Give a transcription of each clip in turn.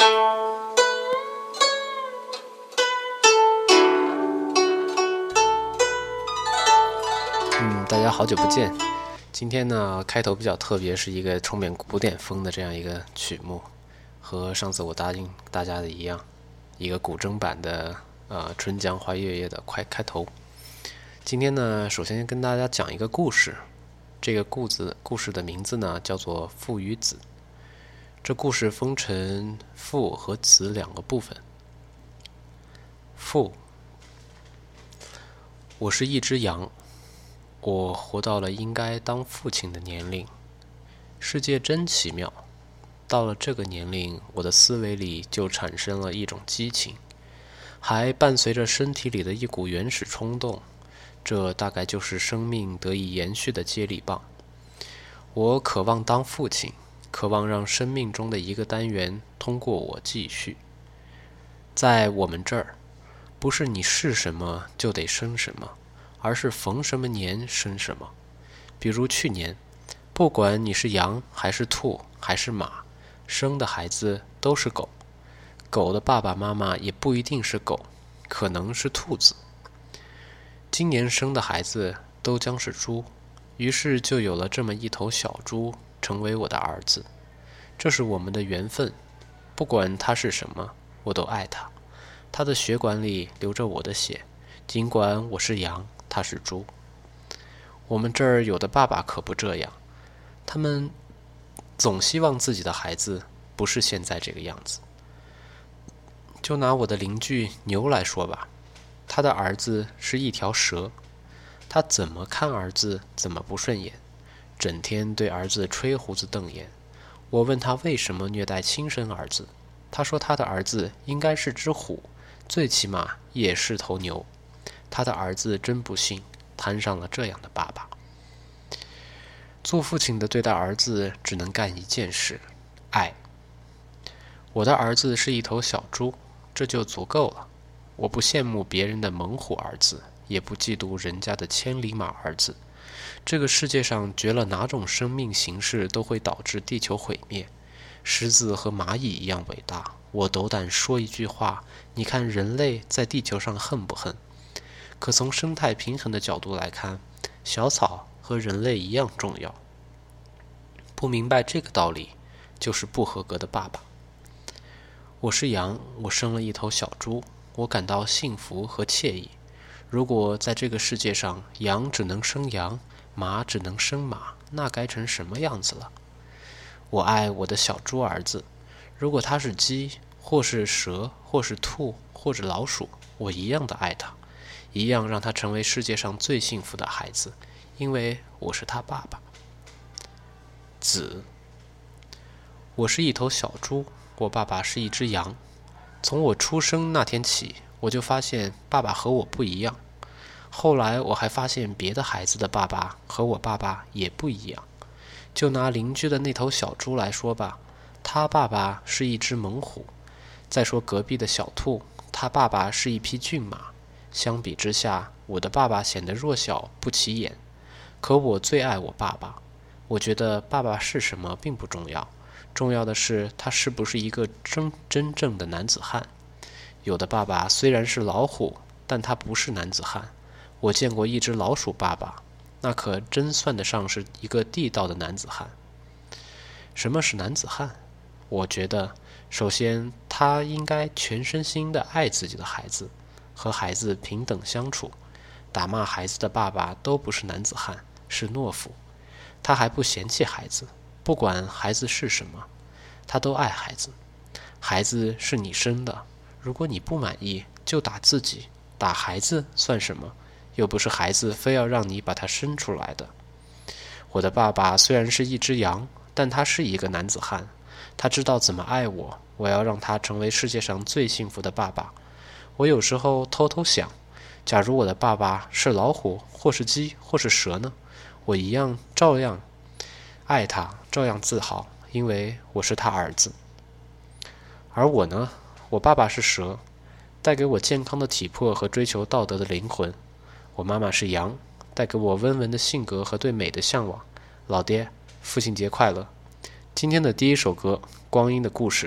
嗯，大家好久不见。今天呢，开头比较特别，是一个充满古典风的这样一个曲目，和上次我答应大家的一样，一个古筝版的呃《春江花月夜》的快开头。今天呢，首先跟大家讲一个故事，这个故子故事的名字呢叫做《父与子》。这故事分成父和子两个部分。父，我是一只羊。我活到了应该当父亲的年龄，世界真奇妙。到了这个年龄，我的思维里就产生了一种激情，还伴随着身体里的一股原始冲动。这大概就是生命得以延续的接力棒。我渴望当父亲，渴望让生命中的一个单元通过我继续。在我们这儿，不是你是什么就得生什么。而是逢什么年生什么，比如去年，不管你是羊还是兔还是马，生的孩子都是狗，狗的爸爸妈妈也不一定是狗，可能是兔子。今年生的孩子都将是猪，于是就有了这么一头小猪成为我的儿子，这是我们的缘分。不管他是什么，我都爱他，他的血管里流着我的血，尽管我是羊。他是猪。我们这儿有的爸爸可不这样，他们总希望自己的孩子不是现在这个样子。就拿我的邻居牛来说吧，他的儿子是一条蛇，他怎么看儿子怎么不顺眼，整天对儿子吹胡子瞪眼。我问他为什么虐待亲生儿子，他说他的儿子应该是只虎，最起码也是头牛。他的儿子真不幸，摊上了这样的爸爸。做父亲的对待儿子只能干一件事：爱。我的儿子是一头小猪，这就足够了。我不羡慕别人的猛虎儿子，也不嫉妒人家的千里马儿子。这个世界上绝了哪种生命形式都会导致地球毁灭，狮子和蚂蚁一样伟大。我斗胆说一句话：你看人类在地球上恨不恨？可从生态平衡的角度来看，小草和人类一样重要。不明白这个道理，就是不合格的爸爸。我是羊，我生了一头小猪，我感到幸福和惬意。如果在这个世界上，羊只能生羊，马只能生马，那该成什么样子了？我爱我的小猪儿子。如果他是鸡，或是蛇，或是兔，或者老鼠，我一样的爱他。一样让他成为世界上最幸福的孩子，因为我是他爸爸。子，我是一头小猪，我爸爸是一只羊。从我出生那天起，我就发现爸爸和我不一样。后来我还发现别的孩子的爸爸和我爸爸也不一样。就拿邻居的那头小猪来说吧，他爸爸是一只猛虎；再说隔壁的小兔，他爸爸是一匹骏马。相比之下，我的爸爸显得弱小不起眼。可我最爱我爸爸。我觉得爸爸是什么并不重要，重要的是他是不是一个真真正的男子汉。有的爸爸虽然是老虎，但他不是男子汉。我见过一只老鼠爸爸，那可真算得上是一个地道的男子汉。什么是男子汉？我觉得，首先他应该全身心的爱自己的孩子。和孩子平等相处，打骂孩子的爸爸都不是男子汉，是懦夫。他还不嫌弃孩子，不管孩子是什么，他都爱孩子。孩子是你生的，如果你不满意，就打自己。打孩子算什么？又不是孩子非要让你把他生出来的。我的爸爸虽然是一只羊，但他是一个男子汉。他知道怎么爱我。我要让他成为世界上最幸福的爸爸。我有时候偷偷想，假如我的爸爸是老虎，或是鸡，或是蛇呢？我一样照样爱他，照样自豪，因为我是他儿子。而我呢？我爸爸是蛇，带给我健康的体魄和追求道德的灵魂；我妈妈是羊，带给我温文的性格和对美的向往。老爹，父亲节快乐！今天的第一首歌《光阴的故事》。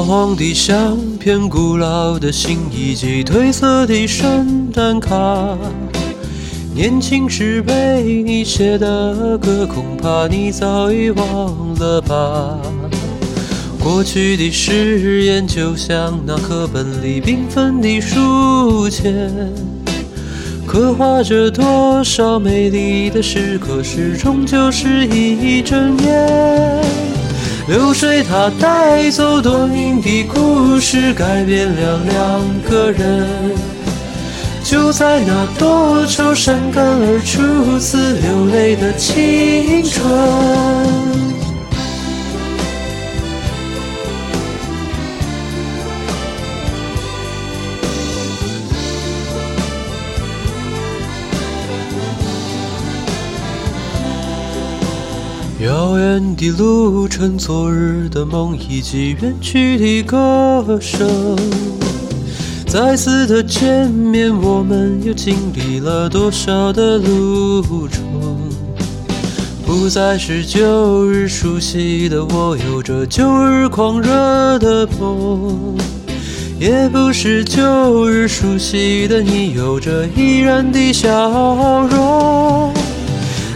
发黄的相片、古老的信以及褪色的圣诞卡，年轻时被你写的歌，恐怕你早已忘了吧。过去的誓言就像那课本里缤纷的书签，刻画着多少美丽的时刻，始终就是一整年。流水它带走多年的故事，改变了两个人。就在那多愁善感而初次流泪的青春。远的路程，昨日的梦，以及远去的歌声。再次的见面，我们又经历了多少的路程？不再是旧日熟悉的我，有着旧日狂热的梦；也不是旧日熟悉的你，有着依然的笑容。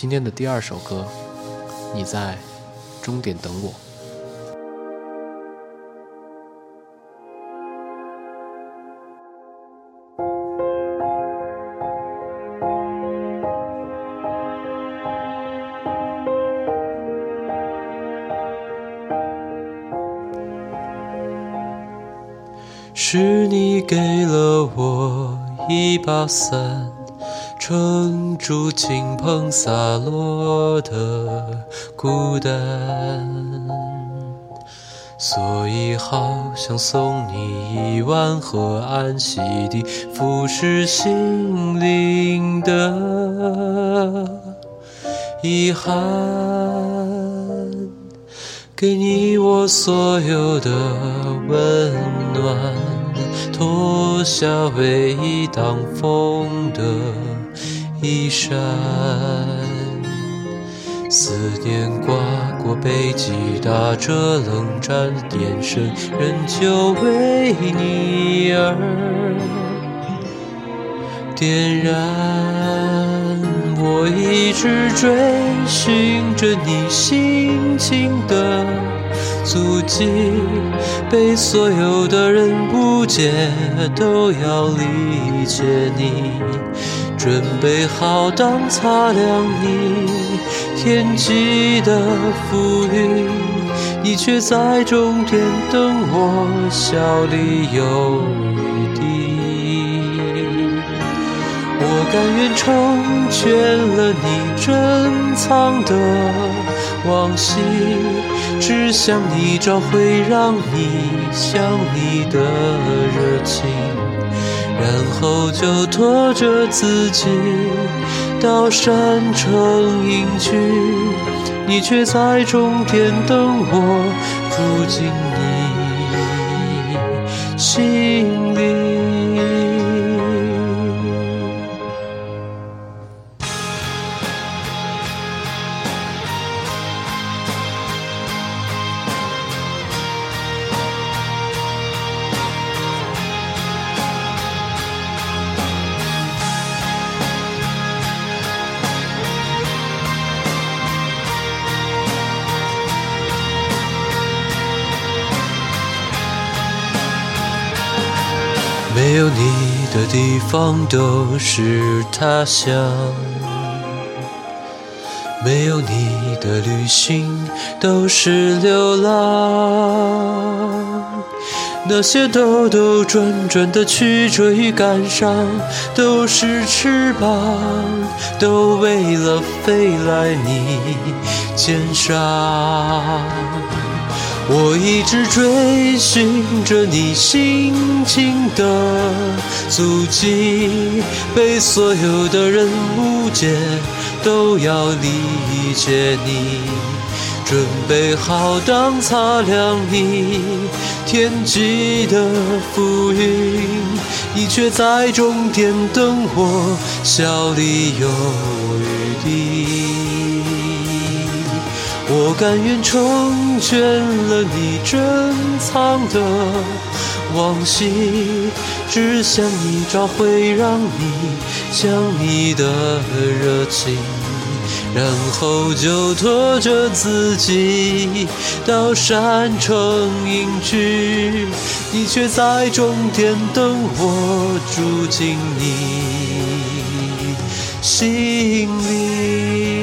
今天的第二首歌，你在终点等我。是你给了我一把伞。撑住倾盆洒落的孤单，所以好想送你一碗河岸洗涤腐蚀心灵的遗憾，给你我所有的温暖，脱下唯一挡风的。衣衫，思念刮过背脊，打着冷战，眼神仍旧为你而点燃。我一直追寻着你心情的足迹，被所有的人误解，都要理解你。准备好当擦亮你天际的浮云，你却在终点等我，笑里有余地。我甘愿成全了你珍藏的往昔，只想你找回让你想你的热情，然后就拖着自己到山城隐居，你却在终点等我，住进你心。没有你的地方都是他乡，没有你的旅行都是流浪。那些兜兜转转的曲折与感伤，都是翅膀，都为了飞来你肩上。我一直追寻着你心情的足迹，被所有的人误解，都要理解你。准备好当擦亮你天际的浮云，你却在终点等我，笑里有我甘愿成全了你珍藏的往昔，只想你找回让你想你的热情，然后就拖着自己到山城隐居，你却在终点等我，住进你心里。